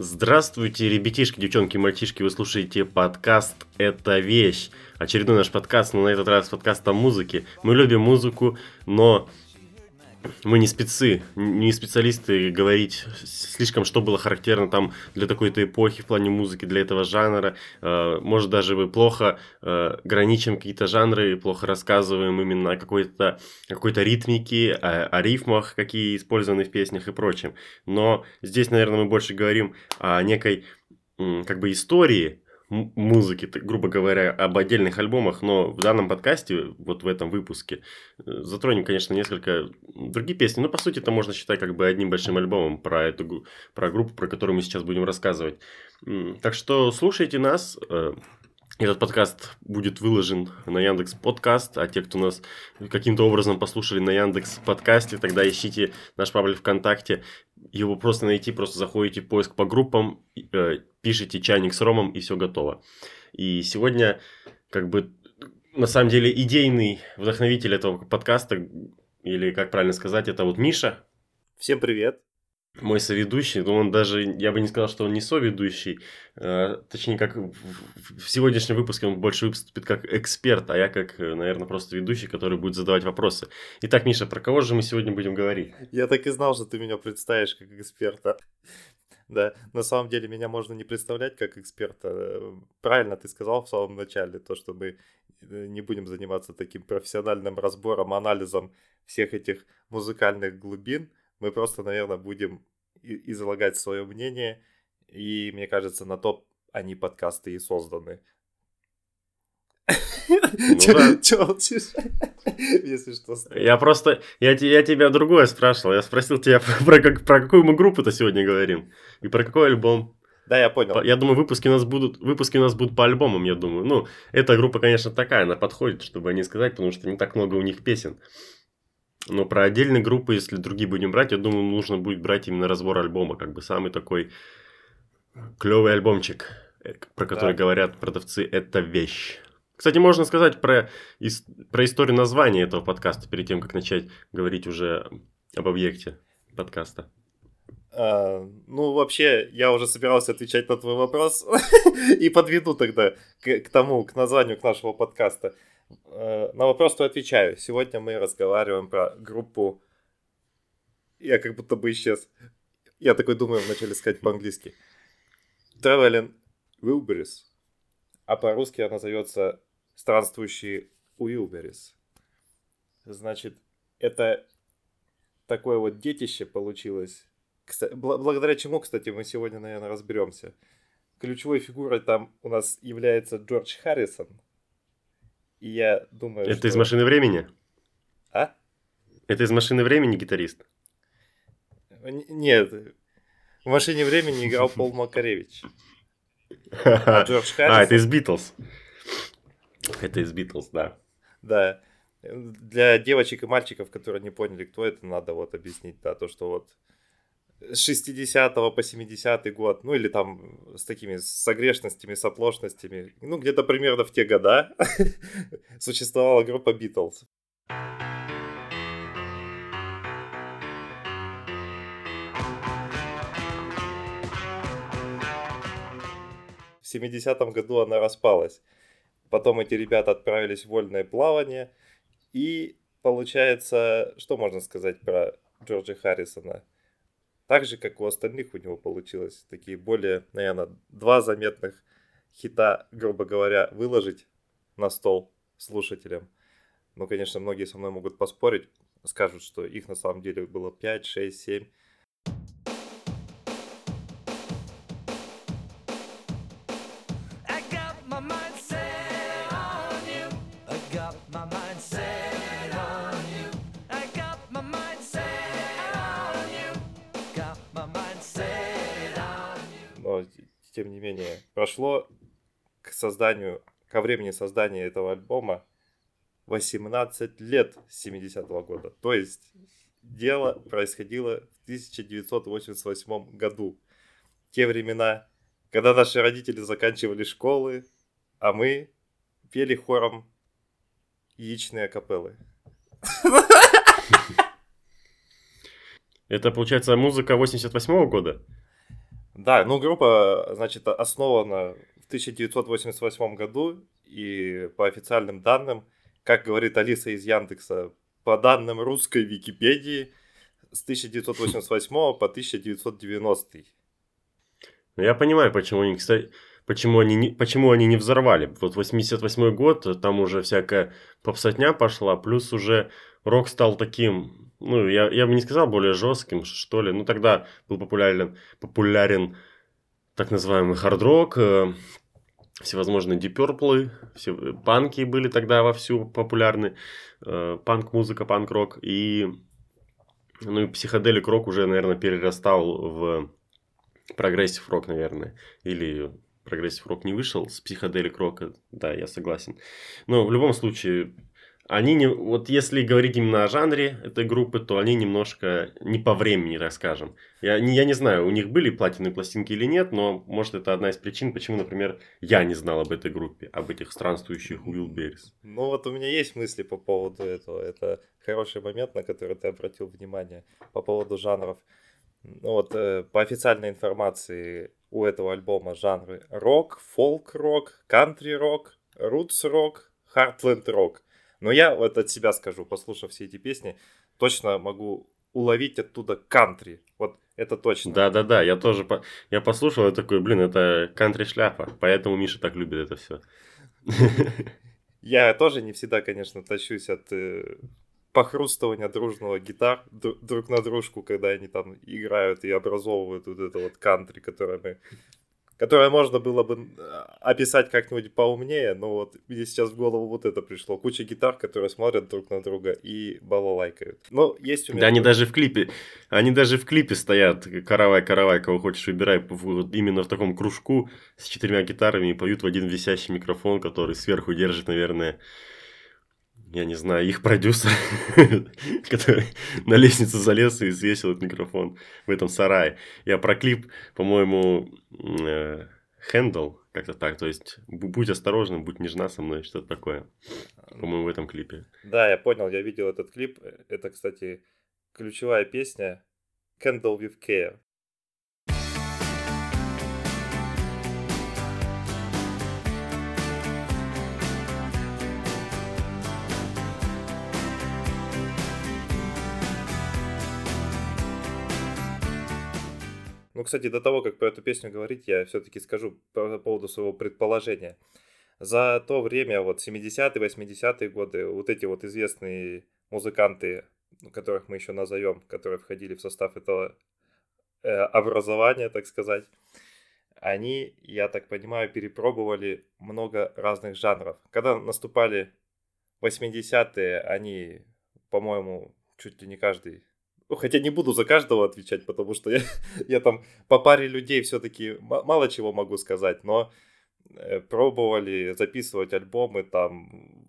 Здравствуйте, ребятишки, девчонки, мальчишки, вы слушаете подкаст «Это вещь». Очередной наш подкаст, но на этот раз подкаст о музыке. Мы любим музыку, но мы не спецы, не специалисты говорить слишком, что было характерно там для такой-то эпохи в плане музыки, для этого жанра. Э, может, даже мы плохо э, граничим какие-то жанры, плохо рассказываем именно о какой-то какой ритмике, о, о рифмах, какие использованы в песнях и прочем. Но здесь, наверное, мы больше говорим о некой как бы истории, музыки, грубо говоря, об отдельных альбомах, но в данном подкасте, вот в этом выпуске, э, затронем, конечно, несколько другие песни, но по сути это можно считать как бы одним большим альбомом про эту про группу, про которую мы сейчас будем рассказывать. Так что слушайте нас, э, этот подкаст будет выложен на Яндекс Подкаст, а те, кто нас каким-то образом послушали на Яндекс Подкасте, тогда ищите наш паблик ВКонтакте. Его просто найти, просто заходите в поиск по группам, э, пишите чайник с ромом и все готово. И сегодня, как бы, на самом деле, идейный вдохновитель этого подкаста, или как правильно сказать, это вот Миша. Всем привет мой соведущий, но он даже, я бы не сказал, что он не соведущий, э, точнее, как в, в сегодняшнем выпуске он больше выступит как эксперт, а я как, э, наверное, просто ведущий, который будет задавать вопросы. Итак, Миша, про кого же мы сегодня будем говорить? Я так и знал, что ты меня представишь как эксперта. Да, на самом деле меня можно не представлять как эксперта. Правильно ты сказал в самом начале, то, что мы э, не будем заниматься таким профессиональным разбором, анализом всех этих музыкальных глубин, мы просто, наверное, будем излагать свое мнение, и мне кажется, на то они подкасты и созданы. Ну, Чё Если что. Я просто, я, я тебя другое спрашивал. Я спросил тебя про, как, про какую мы группу-то сегодня говорим. И про какой альбом. Да, я понял. Я думаю, выпуски у нас будут, выпуски у нас будут по альбомам, я думаю. Ну, эта группа, конечно, такая, она подходит, чтобы не сказать, потому что не так много у них песен. Но про отдельные группы, если другие будем брать, я думаю, нужно будет брать именно разбор альбома, как бы самый такой клевый альбомчик, э, про который да. говорят продавцы, это вещь. Кстати, можно сказать про, ис- про историю названия этого подкаста, перед тем, как начать говорить уже об объекте подкаста. А, ну, вообще, я уже собирался отвечать на твой вопрос и подведу тогда к, к тому, к названию к нашего подкаста. Э, на вопрос то отвечаю. Сегодня мы разговариваем про группу... Я как будто бы исчез. Я такой думаю вначале сказать по-английски. Traveling Wilburys. А по-русски она зовется Странствующий Уилберис. Значит, это такое вот детище получилось. Кстати, благодаря чему, кстати, мы сегодня, наверное, разберемся. Ключевой фигурой там у нас является Джордж Харрисон – и я думаю, Это что... из «Машины времени»? А? Это из «Машины времени» гитарист? Нет. В «Машине времени» играл Пол Макаревич. А, Джордж Харрисон... А, это из «Битлз». Это из «Битлз», да. Да. Для девочек и мальчиков, которые не поняли, кто это, надо вот объяснить, да, то, что вот с 60 по 70 год, ну или там с такими с огрешностями, с оплошностями, ну где-то примерно в те года существовала группа Битлз. В 70-м году она распалась. Потом эти ребята отправились в вольное плавание. И получается, что можно сказать про Джорджа Харрисона – так же, как у остальных у него получилось. Такие более, наверное, два заметных хита, грубо говоря, выложить на стол слушателям. Ну, конечно, многие со мной могут поспорить, скажут, что их на самом деле было 5, 6, 7. Тем не менее, прошло к созданию, ко времени создания этого альбома 18 лет с 70-го года. То есть дело происходило в 1988 году. Те времена, когда наши родители заканчивали школы, а мы пели хором яичные капеллы. Это, получается, музыка 88 -го года? Да, ну группа, значит, основана в 1988 году, и по официальным данным, как говорит Алиса из Яндекса, по данным русской Википедии, с 1988 по 1990. Ну, я понимаю, почему они, кстати, почему они, не, почему они не взорвали. Вот 88 год, там уже всякая попсотня пошла, плюс уже рок стал таким, ну, я, я бы не сказал более жестким, что ли. Ну, тогда был популярен, популярен так называемый хард-рок, э, всевозможные Purple, все, панки были тогда вовсю популярны, э, панк-музыка, панк-рок, и, ну, и psychedelic rock уже, наверное, перерастал в progressive rock, наверное, или progressive rock не вышел с psychedelic рока, да, я согласен. Но в любом случае, они не, вот если говорить именно о жанре этой группы, то они немножко не по времени, так скажем. Я не, я не знаю, у них были платиновые пластинки или нет, но может это одна из причин, почему, например, я не знал об этой группе, об этих странствующих Уилберис. Ну вот у меня есть мысли по поводу этого. Это хороший момент, на который ты обратил внимание по поводу жанров. Ну вот э, по официальной информации у этого альбома жанры рок, фолк-рок, кантри-рок, рутс-рок, хартленд-рок. Но я вот от себя скажу, послушав все эти песни, точно могу уловить оттуда кантри. Вот это точно. Да-да-да, я тоже по... я послушал и такой, блин, это кантри шляпа, поэтому Миша так любит это все. Я тоже не всегда, конечно, тащусь от э, похрустывания дружного гитар друг на дружку, когда они там играют и образовывают вот это вот кантри, которое мы которое можно было бы э, описать как-нибудь поумнее, но вот мне сейчас в голову вот это пришло. Куча гитар, которые смотрят друг на друга и балалайкают. Но есть у меня... Да, они даже в клипе, они даже в клипе стоят, каравай-каравай, кого хочешь выбирай, вот именно в таком кружку с четырьмя гитарами и поют в один висящий микрофон, который сверху держит, наверное, я не знаю, их продюсер, который на лестницу залез и свесил этот микрофон в этом сарае. Я про клип, по-моему, Хендл, э, как-то так, то есть будь осторожным, будь нежна со мной, что-то такое, по-моему, в этом клипе. Да, я понял, я видел этот клип. Это, кстати, ключевая песня Candle with Care. Ну, кстати, до того, как про эту песню говорить, я все-таки скажу по поводу своего предположения. За то время, вот 70-е, 80-е годы, вот эти вот известные музыканты, ну, которых мы еще назовем, которые входили в состав этого э, образования, так сказать, они, я так понимаю, перепробовали много разных жанров. Когда наступали 80-е, они, по-моему, чуть ли не каждый ну, хотя не буду за каждого отвечать, потому что я, я там по паре людей все-таки мало чего могу сказать, но э, пробовали записывать альбомы там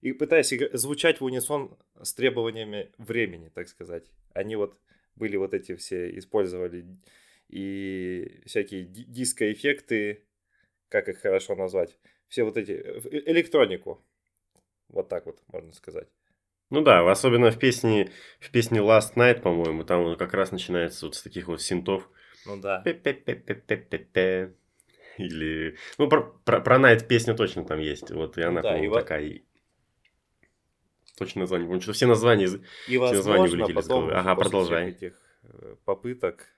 и пытаясь звучать в унисон с требованиями времени, так сказать. Они вот были вот эти все, использовали и всякие диско-эффекты, как их хорошо назвать, все вот эти, э, электронику, вот так вот можно сказать. Ну да, особенно в песне, в песне Last Night, по-моему, там он как раз начинается вот с таких вот синтов. Ну да. Или... Ну, про, про, про Night песня точно там есть. Вот, и она, да, по-моему, и такая... Точно название. Потому что все названия, и, все названия вылетели из головы. Ага, продолжай. этих э, попыток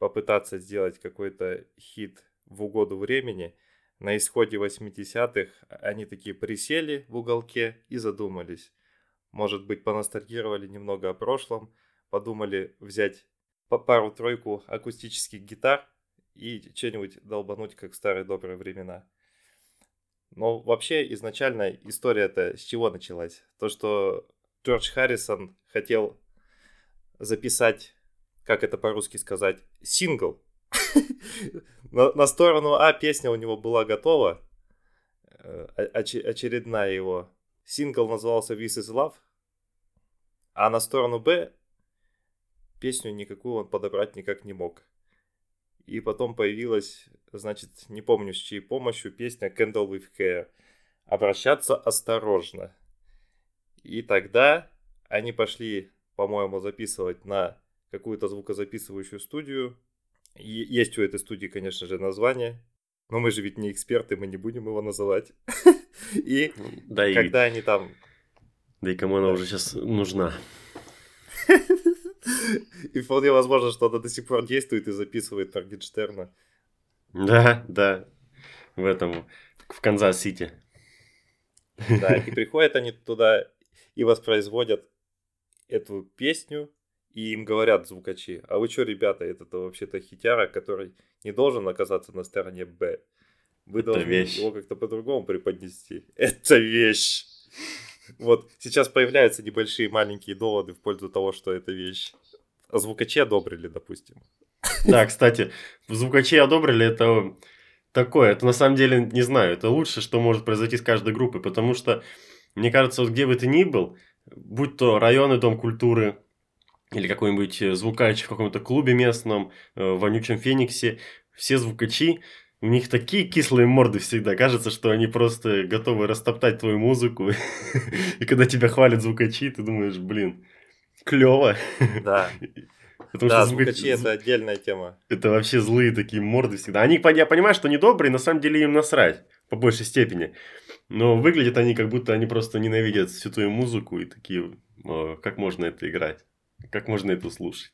попытаться сделать какой-то хит в угоду времени, на исходе 80-х они такие присели в уголке и задумались может быть, поностальгировали немного о прошлом, подумали взять пару-тройку акустических гитар и что-нибудь долбануть, как в старые добрые времена. Но вообще изначально история-то с чего началась? То, что Джордж Харрисон хотел записать, как это по-русски сказать, сингл. на, на сторону А песня у него была готова, э, очередная его Сингл назывался This is Love, а на сторону Б песню никакую он подобрать никак не мог. И потом появилась, значит, не помню с чьей помощью, песня Candle with Care. Обращаться осторожно. И тогда они пошли, по-моему, записывать на какую-то звукозаписывающую студию. И есть у этой студии, конечно же, название, но мы же ведь не эксперты, мы не будем его называть. И Да и, когда они там... да и кому она уже сейчас нужна. И вполне возможно, что она до сих пор действует и записывает Моргенштерна. Да, да. В этом, в Канзас-Сити. Да, и приходят они туда и воспроизводят эту песню, и им говорят звукачи, а вы что, ребята, это вообще-то хитяра, который не должен оказаться на стороне Б. Вы Это должны вещь. его как-то по-другому преподнести. Это вещь. Вот сейчас появляются небольшие маленькие доводы в пользу того, что это вещь. А звукачи одобрили, допустим. Да, кстати, звукачи одобрили это такое. Это на самом деле, не знаю, это лучше, что может произойти с каждой группой, потому что, мне кажется, вот где бы ты ни был, будь то районный дом культуры или какой-нибудь звукач в каком-то клубе местном, э, в вонючем Фениксе, все звукачи, у них такие кислые морды всегда. Кажется, что они просто готовы растоптать твою музыку. И когда тебя хвалят звукачи, ты думаешь, блин, клево. Да, Потому да, что звукач- звукачи это отдельная тема. это вообще злые такие морды всегда. Они, я понимаю, что они добрые, на самом деле им насрать, по большей степени. Но выглядят они, как будто они просто ненавидят всю твою музыку и такие, «О, как можно это играть? Как можно это слушать?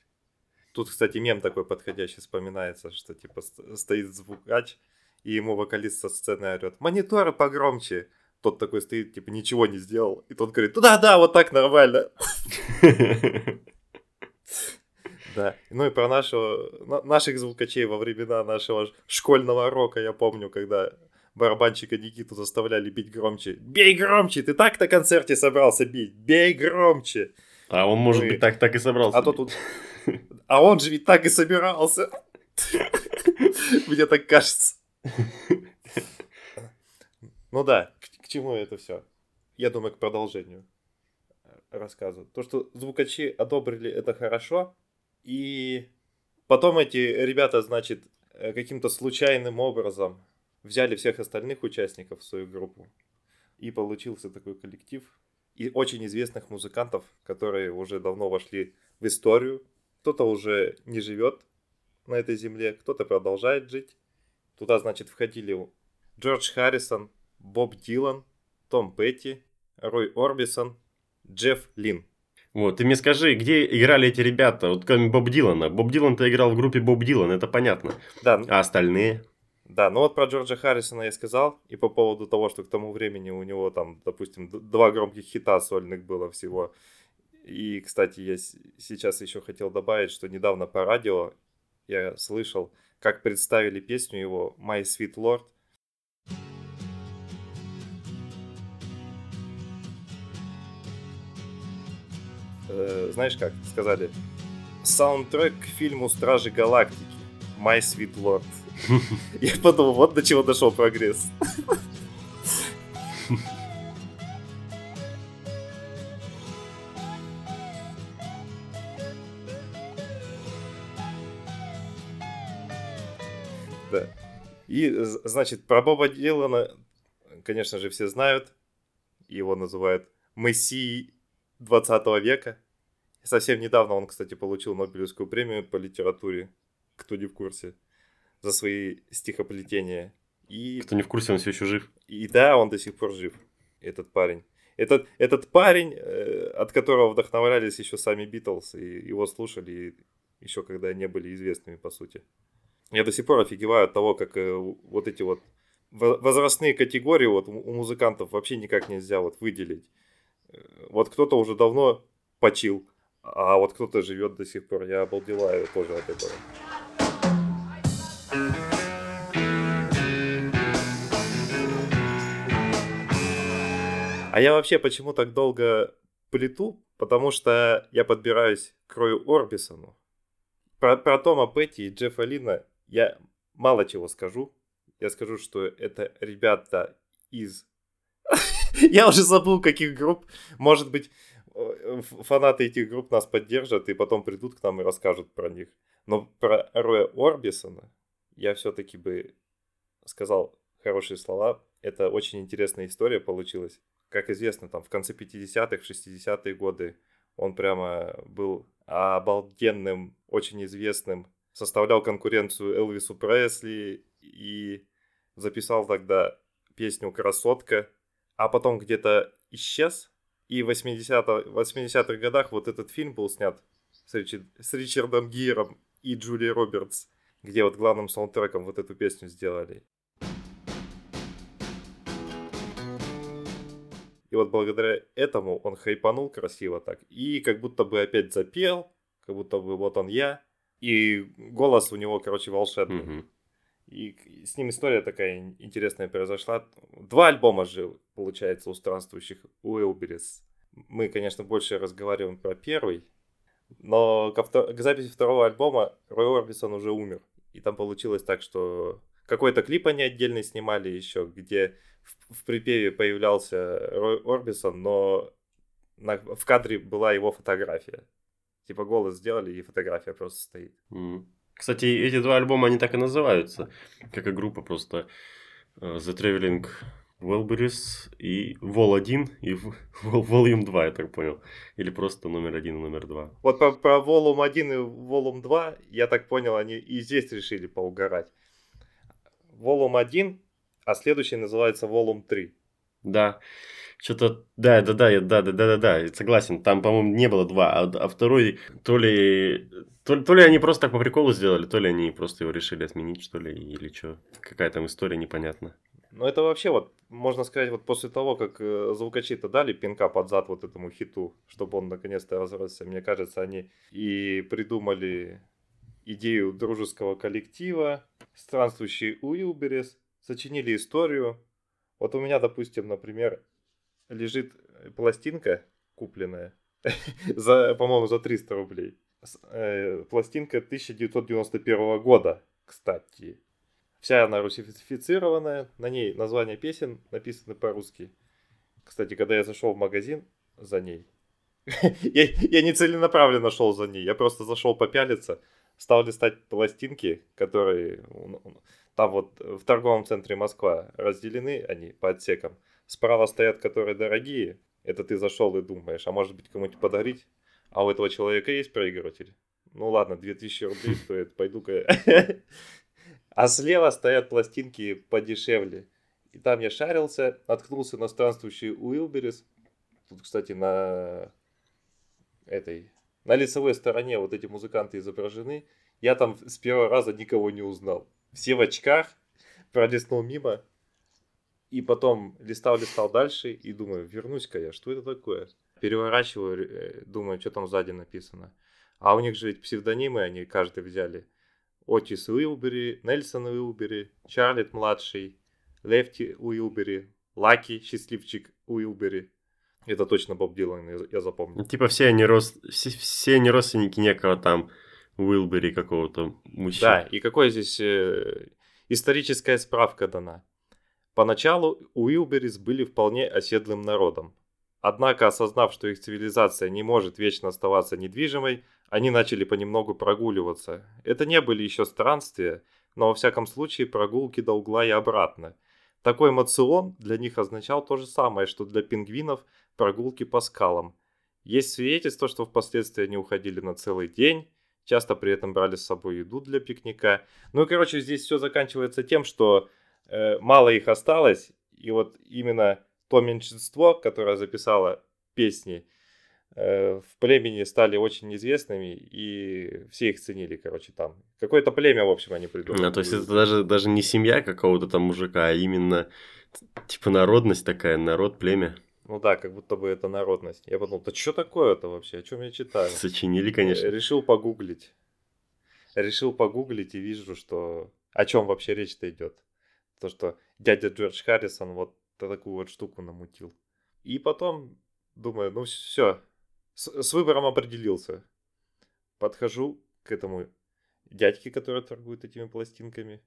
Тут, кстати, мем такой подходящий вспоминается, что типа ст- стоит звукач, и ему вокалист со сцены орет, мониторы погромче. Тот такой стоит, типа, ничего не сделал. И тот говорит, да-да, вот так нормально. Да. Ну и про нашего, на- наших звукачей во времена нашего школьного рока, я помню, когда барабанщика Никиту заставляли бить громче. Бей громче, ты так на концерте собрался бить, бей громче. А он, может и- быть, так, так и собрался. А то тут... А он же ведь так и собирался. Мне так кажется. Ну да, к, к чему это все? Я думаю, к продолжению рассказа. То, что звукачи одобрили, это хорошо. И потом эти ребята, значит, э, каким-то случайным образом взяли всех остальных участников в свою группу. И получился такой коллектив. И очень известных музыкантов, которые уже давно вошли в историю. Кто-то уже не живет на этой земле, кто-то продолжает жить. Туда, значит, входили Джордж Харрисон, Боб Дилан, Том Петти, Рой Орбисон, Джефф Лин. Вот, ты мне скажи, где играли эти ребята? Вот кроме Боб Дилана. Боб Дилан-то играл в группе Боб Дилан, это понятно. Да, А остальные? да, ну вот про Джорджа Харрисона я сказал, и по поводу того, что к тому времени у него там, допустим, два громких хита сольных было всего. И, кстати, я сейчас еще хотел добавить, что недавно по радио я слышал, как представили песню его «My Sweet Lord», Э, знаешь как, сказали, саундтрек к фильму «Стражи Галактики» «My Sweet Lord». Я подумал, вот до чего дошел прогресс. И, значит, про Боба Дилана, конечно же, все знают. Его называют Мессией 20 века. Совсем недавно он, кстати, получил Нобелевскую премию по литературе, кто не в курсе, за свои стихоплетения. И, Кто не в курсе, он все еще жив. и да, он до сих пор жив, этот парень. Этот, этот парень, э, от которого вдохновлялись еще сами Битлз, и его слушали еще когда не были известными, по сути. Я до сих пор офигеваю от того, как э, вот эти вот во- возрастные категории вот у музыкантов вообще никак нельзя вот выделить. Э, Вот кто-то уже давно почил, а вот кто-то живет до сих пор. Я обалдеваю тоже от этого. А я вообще почему так долго плету? Потому что я подбираюсь к Рою Орбисону. Про, про Тома Петти и Джеффа Лина я мало чего скажу. Я скажу, что это ребята из... Я уже забыл, каких групп. Может быть, э, фанаты этих групп нас поддержат и потом придут к нам и расскажут про них. Но про Роя Орбисона я все-таки бы сказал хорошие слова. Это очень интересная история получилась. Как известно, там в конце 50-х, 60-е годы он прямо был обалденным, очень известным составлял конкуренцию Элвису Пресли и записал тогда песню «Красотка», а потом где-то исчез. И в 80-х 80 годах вот этот фильм был снят с, Ричи, с Ричардом Гиром и Джулией Робертс, где вот главным саундтреком вот эту песню сделали. И вот благодаря этому он хайпанул красиво так. И как будто бы опять запел, как будто бы вот он я. И голос у него, короче, волшебный. Мгм. И с ним история такая интересная произошла. Два альбома жил, получается, у странствующих Уилберис. Мы, конечно, больше разговариваем про первый, но ко втор- к записи второго альбома Рой Орбисон уже умер. И там получилось так, что какой-то клип они отдельно снимали еще, где в, в припеве появлялся Рой Орбисон, но на- в кадре была его фотография. Типа голос сделали, и фотография просто стоит. М. Кстати, эти два альбома, они так и называются. Как и группа просто э, The Traveling Wilburys и Vol 1 и Volume 2, я так понял. Или просто номер один и номер два. Вот про, про Volume 1 и Volume 2, я так понял, они и здесь решили поугарать. Volume 1, а следующий называется Volume 3. Да. Что-то, да, да, да, да, да, да, да, да, согласен. Там, по-моему, не было два, а, а второй то ли, то, то ли они просто так по приколу сделали, то ли они просто его решили отменить, что ли, или что. Какая там история непонятна. Но это вообще вот, можно сказать, вот после того, как э, звукачи-то дали пинка под зад вот этому хиту, чтобы он наконец-то разросся, мне кажется, они и придумали идею дружеского коллектива, странствующий Уилберес, сочинили историю. Вот у меня, допустим, например, лежит пластинка купленная за, по-моему, за 300 рублей. Э, пластинка 1991 года, кстати. Вся она русифицированная, на ней названия песен написаны по-русски. Кстати, когда я зашел в магазин за ней, я, я не целенаправленно шел за ней, я просто зашел попялиться, стал листать пластинки, которые там вот в торговом центре Москва разделены они по отсекам. Справа стоят, которые дорогие, это ты зашел и думаешь, а может быть кому-нибудь подарить? А у этого человека есть проигрыватель? Ну ладно, 2000 рублей стоит, пойду-ка. А слева стоят пластинки подешевле. И там я шарился, наткнулся на странствующий Уилберис. Тут, кстати, на этой, на лицевой стороне вот эти музыканты изображены. Я там с первого раза никого не узнал. Все в очках, пролистнул мимо. И потом листал-листал дальше и думаю, вернусь-ка я, что это такое? Переворачиваю, э, думаю, что там сзади написано. А у них же ведь псевдонимы они каждый взяли. Отис Уилбери, Нельсон Уилбери, Чарлет младший, Лефти Уилбери, Лаки, счастливчик Уилбери. Это точно Боб Дилан, я, я запомнил. Типа все они, рос... все, все они родственники некого там Уилбери какого-то мужчины. Да, и какой здесь э, историческая справка дана. Поначалу Уилберис были вполне оседлым народом. Однако, осознав, что их цивилизация не может вечно оставаться недвижимой, они начали понемногу прогуливаться. Это не были еще странствия, но во всяком случае прогулки до угла и обратно. Такой мацион для них означал то же самое, что для пингвинов прогулки по скалам. Есть свидетельство, что впоследствии они уходили на целый день, часто при этом брали с собой еду для пикника. Ну и, короче, здесь все заканчивается тем, что мало их осталось, и вот именно то меньшинство, которое записало песни, э, в племени стали очень известными, и все их ценили, короче, там. Какое-то племя, в общем, они придумали. А, то есть это даже, даже не семья какого-то там мужика, а именно типа народность такая, народ, племя. Ну да, как будто бы это народность. Я подумал, да что такое-то вообще, о чем я читаю? Сочинили, Э, конечно. Решил погуглить. Решил погуглить и вижу, что о чем вообще речь-то идет. То, что дядя Джордж Харрисон вот такую вот штуку намутил. И потом думаю, ну все, с, с выбором определился. Подхожу к этому дядьке, который торгует этими пластинками.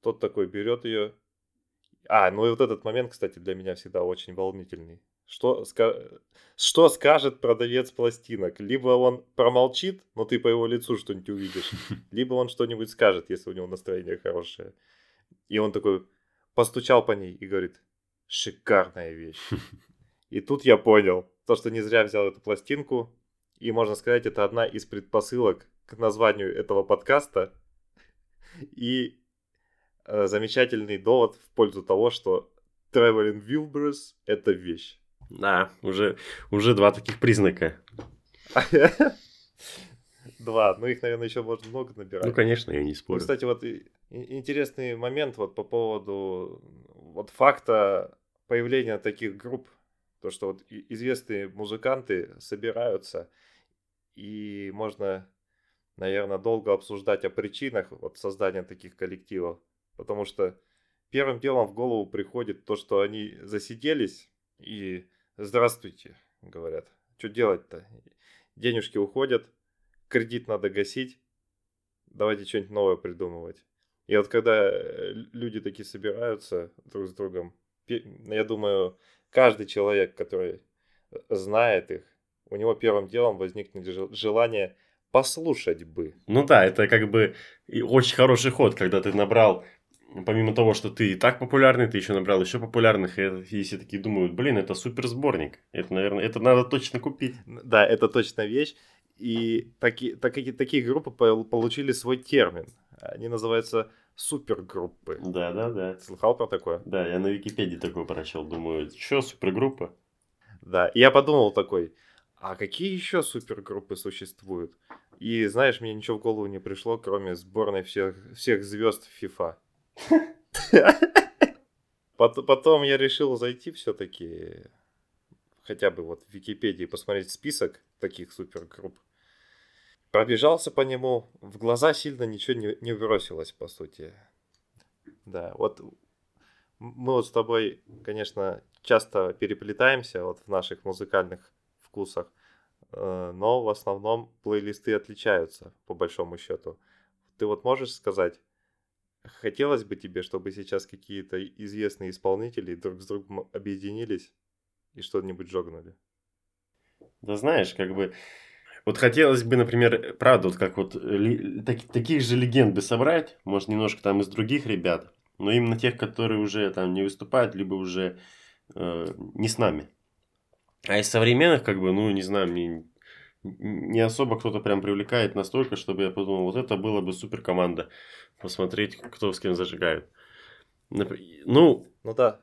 Тот такой берет ее. А, ну и вот этот момент, кстати, для меня всегда очень волнительный. Что, ска- что скажет продавец пластинок? Либо он промолчит, но ты по его лицу что-нибудь увидишь, либо он что-нибудь скажет, если у него настроение хорошее. И он такой постучал по ней и говорит, шикарная вещь. И тут я понял, то, что не зря взял эту пластинку, и можно сказать, это одна из предпосылок к названию этого подкаста и э, замечательный довод в пользу того, что Traveling Wilburys — это вещь. Да, уже, уже два таких признака. Два, ну их, наверное, еще можно много набирать. Ну, конечно, я не Ну, спорю. кстати, вот и- интересный момент вот по поводу вот факта появления таких групп, то что вот известные музыканты собираются и можно, наверное, долго обсуждать о причинах вот создания таких коллективов, потому что первым делом в голову приходит то, что они засиделись и здравствуйте, говорят, что делать-то? Денежки уходят, кредит надо гасить, давайте что-нибудь новое придумывать. И вот когда э, люди такие собираются друг с другом, я думаю, каждый человек, который знает их, у него первым делом возникнет жел- желание послушать бы. Ну да, это как бы очень хороший ход, когда ты набрал, помимо того, что ты и так популярный, ты еще набрал еще популярных, и, и все такие думают, блин, это супер сборник. Это, наверное, это надо точно купить. Да, это точно вещь. И таки, таки- такие группы пол- получили свой термин. Они называются супергруппы. Да, да, да. Слыхал про такое? Да, я на Википедии такой прочел, думаю, что, супергруппа? Да, и я подумал такой, а какие еще супергруппы существуют? И знаешь, мне ничего в голову не пришло, кроме сборной всех, всех звезд FIFA. Пот- Потом я решил зайти все-таки, хотя бы вот в Википедии посмотреть список таких супергрупп. Пробежался по нему, в глаза сильно ничего не, не бросилось, по сути. Да, вот мы вот с тобой, конечно, часто переплетаемся вот в наших музыкальных вкусах, э, но в основном плейлисты отличаются, по большому счету. Ты вот можешь сказать, хотелось бы тебе, чтобы сейчас какие-то известные исполнители друг с другом объединились и что-нибудь жогнули? Да знаешь, как бы... Вот хотелось бы, например, правда, вот как вот ли- таки- таких же легенд бы собрать, может, немножко там из других ребят, но именно тех, которые уже там не выступают, либо уже э, не с нами. А из современных, как бы, ну, не знаю, мне не особо кто-то прям привлекает настолько, чтобы я подумал, вот это было бы супер команда. Посмотреть, кто с кем зажигает. Нап- Ну, Ну да.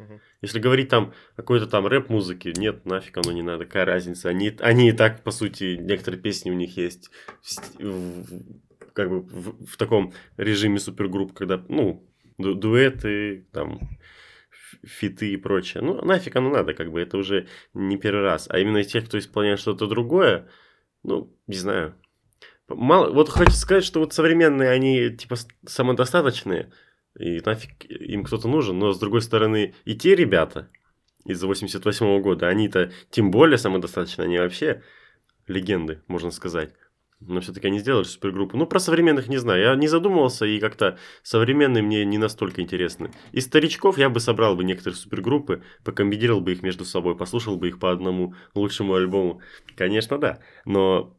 Мгм. если говорить там какой-то там рэп-музыке, нет, нафиг оно не надо, какая разница. Они, они и так, по сути, некоторые песни у них есть в в- как бы в, в таком режиме супергрупп, когда, ну, ду- дуэты, там, фиты и прочее. Ну, нафиг оно надо, как бы, это уже не первый раз. А именно тех, кто исполняет что-то другое, ну, не знаю. Мало, вот хочу сказать, что вот современные, они, типа, самодостаточные, и нафиг им кто-то нужен, но с другой стороны, и те ребята из 88 года, они-то тем более самодостаточны, они вообще легенды, можно сказать. Но все-таки они сделали супергруппу. Ну, про современных не знаю. Я не задумывался, и как-то современные мне не настолько интересны. Из старичков я бы собрал бы некоторые супергруппы, покомбинировал бы их между собой, послушал бы их по одному лучшему альбому. Конечно, да. Но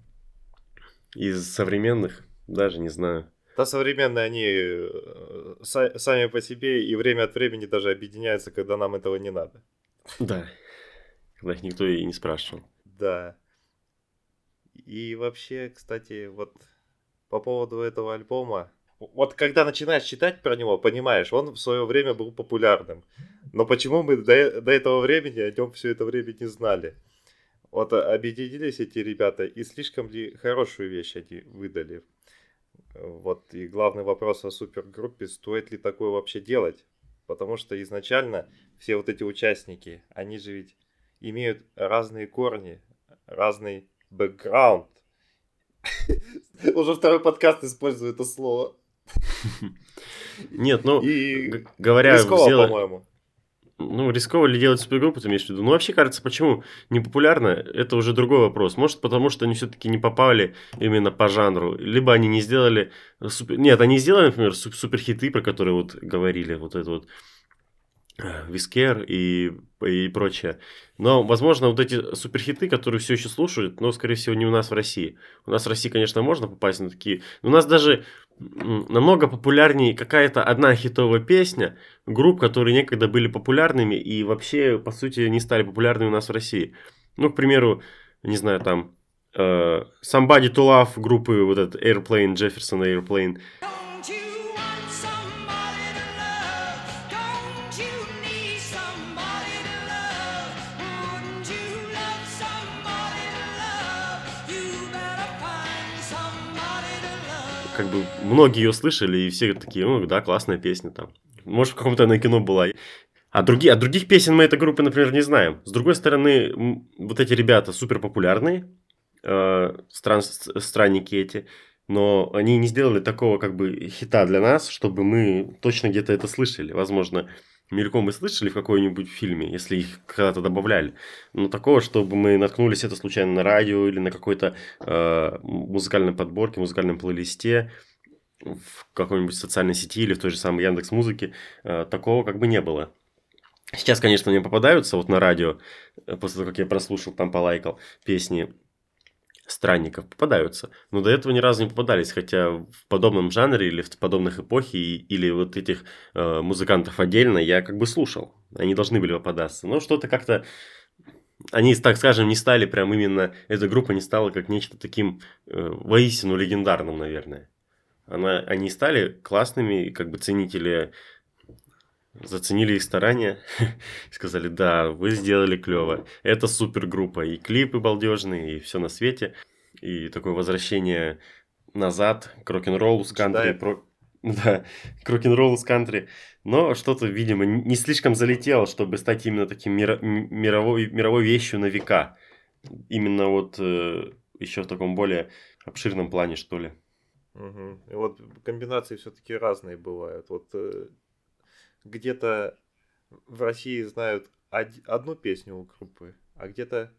из современных даже не знаю. Да, современные они э, са- сами по себе и время от времени даже объединяются, когда нам этого не надо. Да. Когда их никто и не спрашивал. Да. И вообще, кстати, вот по поводу этого альбома, вот когда начинаешь читать про него, понимаешь, он в свое время был популярным. Но почему мы до, до этого времени о нем все это время не знали? Вот объединились эти ребята, и слишком ли хорошую вещь они выдали? Вот, и главный вопрос о супергруппе, стоит ли такое вообще делать? Потому что изначально все вот эти участники, они же ведь имеют разные корни, разный бэкграунд. Уже второй подкаст использую это слово. Нет, ну, говоря, рисково, по-моему. Ну, рисково ли делать супергруппу, ты имеешь в виду? Ну, вообще, кажется, почему не популярно, это уже другой вопрос. Может, потому что они все-таки не попали именно по жанру. Либо они не сделали... Супер... Нет, они сделали, например, суп- суперхиты, про которые вот говорили, вот это вот Вискер и, и прочее. Но, возможно, вот эти суперхиты, которые все еще слушают, но, скорее всего, не у нас в России. У нас в России, конечно, можно попасть на такие... У нас даже намного популярнее какая-то одна хитовая песня групп, которые некогда были популярными и вообще, по сути, не стали популярными у нас в России. Ну, к примеру, не знаю, там э, Somebody to Love группы вот этот Airplane, Jefferson Airplane. Как бы многие ее слышали, и все такие, ну да, классная песня там. Может, в каком-то на кино была. А, другие, а других песен мы этой группы, например, не знаем. С другой стороны, вот эти ребята супер популярные, э, стран, странники эти, но они не сделали такого как бы хита для нас, чтобы мы точно где-то это слышали. Возможно, мельком мы слышали в какой-нибудь фильме, если их когда-то добавляли. Но такого, чтобы мы наткнулись это случайно на радио или на какой-то э, музыкальной подборке, музыкальном плейлисте, в какой-нибудь социальной сети или в той же самой Яндекс Музыке, э, такого как бы не было. Сейчас, конечно, мне попадаются вот на радио, э, после того, как я прослушал, там полайкал песни странников, попадаются. Но до этого ни разу не попадались, хотя в подобном жанре или в подобных эпохе или вот этих э, музыкантов отдельно я как бы слушал. Они должны были попадаться. Но что-то как-то... Они, так скажем, не стали прям именно... Эта группа не стала как нечто таким э, воистину легендарным, наверное. Она, они стали классными, как бы ценители заценили их старания, сказали, да, вы сделали клево, это супер группа, и клипы балдежные, и все на свете, и такое возвращение назад к рок-н-роллу с кантри, про- да, к рок-н-роллу с кантри, но что-то, видимо, не слишком залетело, чтобы стать именно таким миро- мировой, мировой вещью на века, именно вот еще в таком более обширном плане, что ли. Мгм. И вот комбинации все-таки разные бывают. Вот э, где-то в России знают од- одну песню у группы, а где-то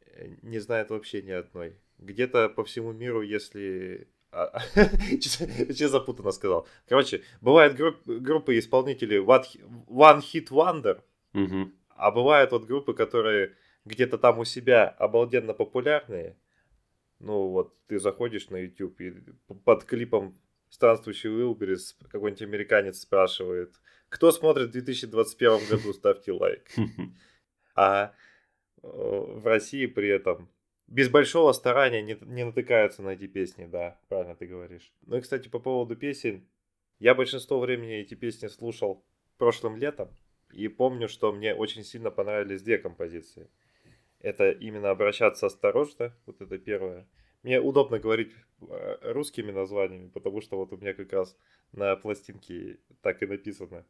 э, не знают вообще ни одной. Где-то по всему миру, если... а, Че запутанно сказал. Короче, бывают групп- группы исполнителей One Hit- Wonder, Мгм. а бывают вот группы, которые где-то там у себя обалденно популярные. Ну вот ты заходишь на YouTube и под клипом «Странствующий Уилберис» какой-нибудь американец спрашивает, кто смотрит в 2021 году, ставьте лайк. А э, в России при этом без большого старания не, не натыкаются на эти песни, да, правильно ты говоришь. Ну и, кстати, по поводу песен, я большинство времени эти песни слушал прошлым летом, и помню, что мне очень сильно понравились две композиции. Это именно «Обращаться осторожно», вот это первое. Мне удобно говорить э, русскими названиями, потому что вот у меня как раз на пластинке так и написано.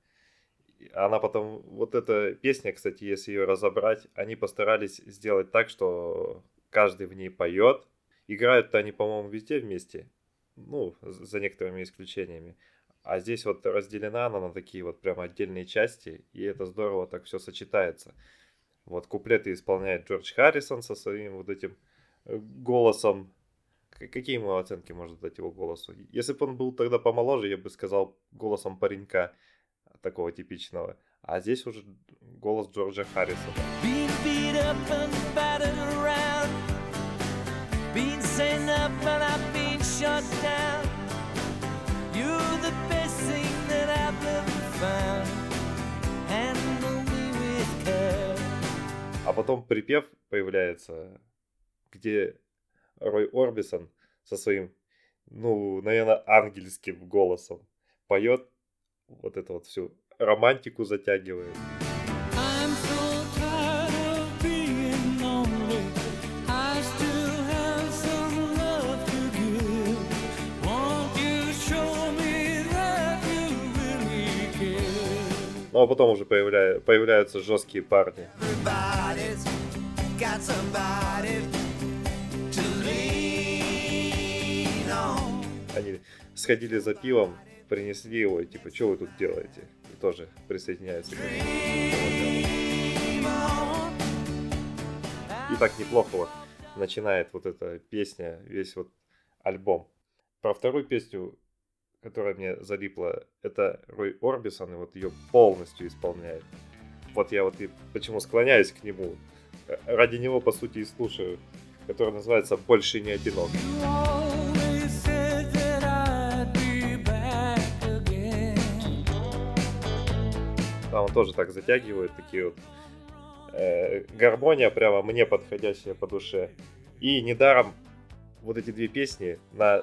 Она потом, вот эта песня, кстати, если ее разобрать, они постарались сделать так, что каждый в ней поет. Играют-то они, по-моему, везде вместе, ну, за некоторыми исключениями. А здесь вот разделена она на такие вот прям отдельные части, и это здорово так все сочетается. Вот куплеты исполняет Джордж Харрисон со своим вот этим э, голосом. Какие ему оценки можно дать его голосу? Если бы он был тогда помоложе, я бы сказал голосом паренька такого типичного. А здесь уже голос Джорджа Харрисона. А потом припев появляется, где Рой Орбисон со своим, ну, наверное, ангельским голосом поет вот эту вот всю романтику затягивает. Ну а потом уже появля- появляются жесткие парни. Everybody's got somebody сходили за пивом, принесли его, и типа, что вы тут делаете? И тоже присоединяются. к. И так неплохо вот начинает вот эта песня, весь вот альбом. Про вторую песню, которая мне залипла, это Рой Орбисон, и вот ее полностью исполняет. Вот я вот и почему склоняюсь к нему. Ради него, по сути, и слушаю. Которая называется «Больше не одинок». Там он тоже так затягивает, такие вот э, гармония прямо мне подходящая по душе. И недаром вот эти две песни на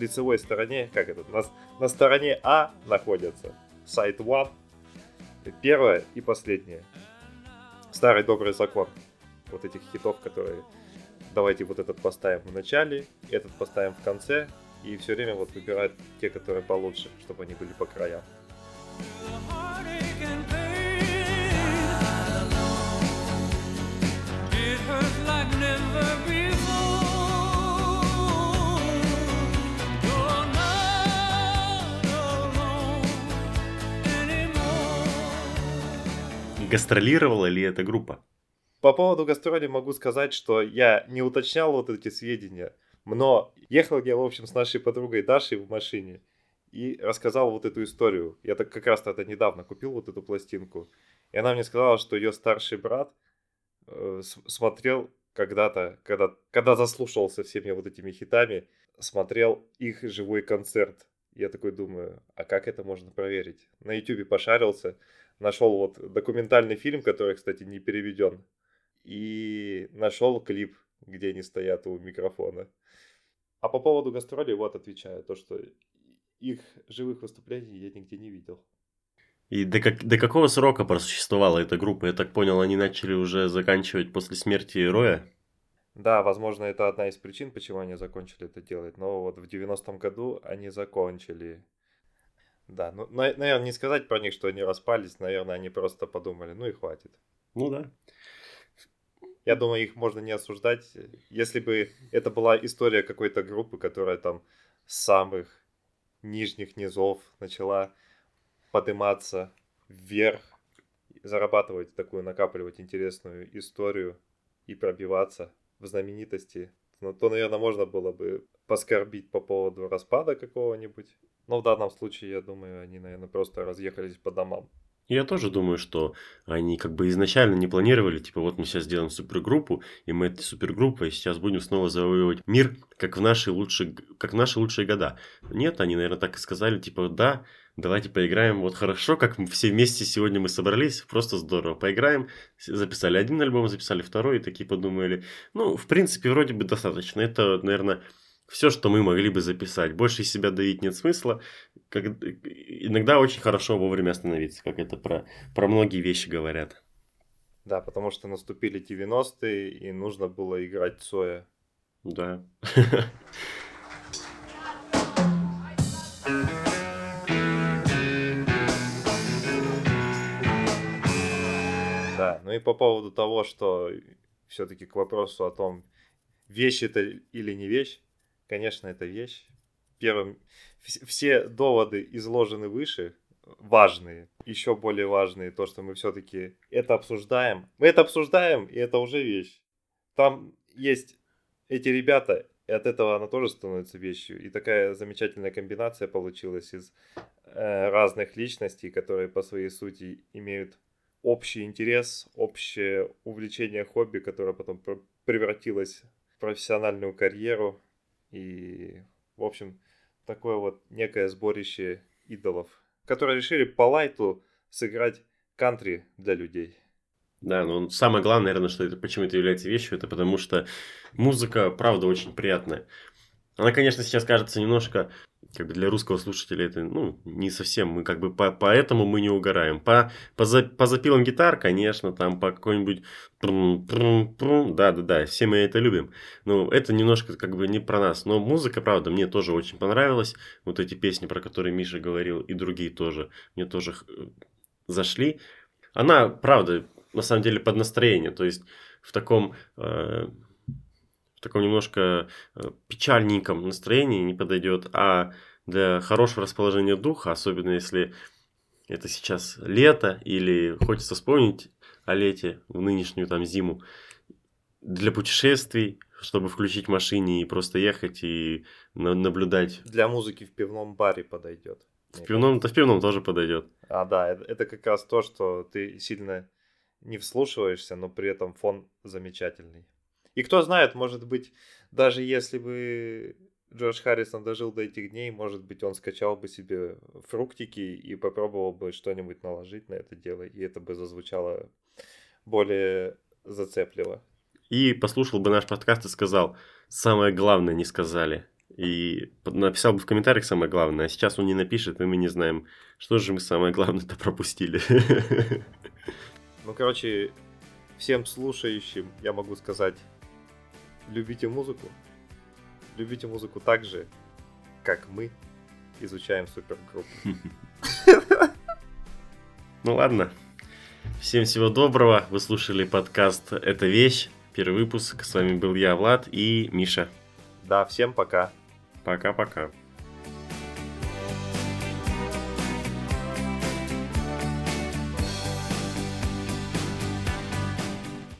лицевой стороне, как это, на, на стороне А находятся. Сайт One, первая и последняя. Старый добрый закон вот этих хитов, которые давайте вот этот поставим в начале, этот поставим в конце, и все время вот выбирать те, которые получше, чтобы они были по краям. Гастролировала ли эта группа? По поводу гастролей могу сказать, что я не уточнял вот эти сведения, но ехал я, в общем, с нашей подругой Дашей в машине и рассказал вот эту историю. Я так как раз тогда недавно купил вот эту пластинку, и она мне сказала, что ее старший брат э, смотрел когда-то, когда, когда заслушался всеми вот этими хитами, смотрел их живой концерт. Я такой думаю, а как это можно проверить? На ютубе пошарился, нашел вот документальный фильм, который, кстати, не переведен, и нашел клип, где они стоят у микрофона. А по поводу гастролей, вот отвечаю, то, что их живых выступлений я нигде не видел. И до, как, до какого срока просуществовала эта группа? Я так понял, они начали уже заканчивать после смерти Роя. Да, возможно, это одна из причин, почему они закончили это делать. Но вот в 90-м году они закончили. Да, ну, наверное, не сказать про них, что они распались. Наверное, они просто подумали, ну и хватит. Ну да. Я думаю, их можно не осуждать. Если бы это была история какой-то группы, которая там с самых нижних низов начала подниматься вверх, зарабатывать такую, накапливать интересную историю и пробиваться в знаменитости, ну, то, наверное, можно было бы поскорбить по поводу распада какого-нибудь. Но в данном случае, я думаю, они, наверное, просто разъехались по домам. Я тоже думаю, что они как бы изначально не планировали, типа, вот мы сейчас сделаем супергруппу, и мы этой супергруппой сейчас будем снова завоевывать мир, как в наши лучшие, как в наши лучшие года. Нет, они, наверное, так и сказали, типа, да, давайте поиграем, вот хорошо, как мы все вместе сегодня мы собрались, просто здорово, поиграем, записали один альбом, записали второй, и такие подумали, ну, в принципе, вроде бы достаточно, это, наверное, все, что мы могли бы записать. Больше из себя давить нет смысла. Как... Иногда очень хорошо вовремя остановиться, как это про, про многие вещи говорят. Да, потому что наступили 90-е, и нужно было играть Цоя. Да. Да, ну и по поводу того, что все-таки к вопросу о том, вещь это или не вещь, конечно, это вещь. Первым, вс- все доводы изложены выше, важные, еще более важные, то, что мы все-таки это обсуждаем. Мы это обсуждаем, и это уже вещь. Там есть эти ребята, и от этого она тоже становится вещью. И такая замечательная комбинация получилась из э, разных личностей, которые по своей сути имеют общий интерес, общее увлечение хобби, которое потом пр- превратилось в профессиональную карьеру. И, в общем, такое вот некое сборище идолов, которые решили по лайту сыграть кантри для людей. Да, но самое главное, наверное, что это почему это является вещью, это потому что музыка, правда, очень приятная. Она, конечно, сейчас кажется немножко, как бы для русского слушателя это, ну, не совсем, мы как бы по, поэтому мы не угораем. По, по, за- по запилам гитар, конечно, там по какой-нибудь да-да-да, все мы это любим. Но это немножко как бы не про нас. Но музыка, правда, мне тоже очень понравилась. Вот эти песни, про которые Миша говорил, и другие тоже, мне тоже х- зашли. Она, правда, на самом деле под настроение, то есть в таком, э, таком немножко э, печальненьком настроении не подойдет, а для хорошего расположения духа, особенно если это сейчас лето или хочется вспомнить о лете, в нынешнюю там зиму, для путешествий, чтобы включить в машине и просто ехать и на- наблюдать. Для музыки в пивном баре подойдет. В пивном, то в пивном тоже подойдет. А, да, это, это как раз то, что ты сильно не вслушиваешься, но при этом фон замечательный. И кто знает, может быть, даже если бы Джордж Харрисон дожил до этих дней, может быть, он скачал бы себе фруктики и попробовал бы что-нибудь наложить на это дело, и это бы зазвучало более зацепливо. и послушал бы наш подкаст и сказал, самое главное не сказали. И написал бы в комментариях самое главное, а сейчас он не напишет, и мы не знаем, что же мы самое главное-то пропустили. Ну, короче, всем слушающим я могу сказать, любите музыку. Любите музыку так же, как мы изучаем супергруппу. Ну ладно. Всем всего доброго. Вы слушали подкаст «Это вещь». Первый выпуск. С вами был я, Влад и Миша. Да, всем пока. Пока-пока.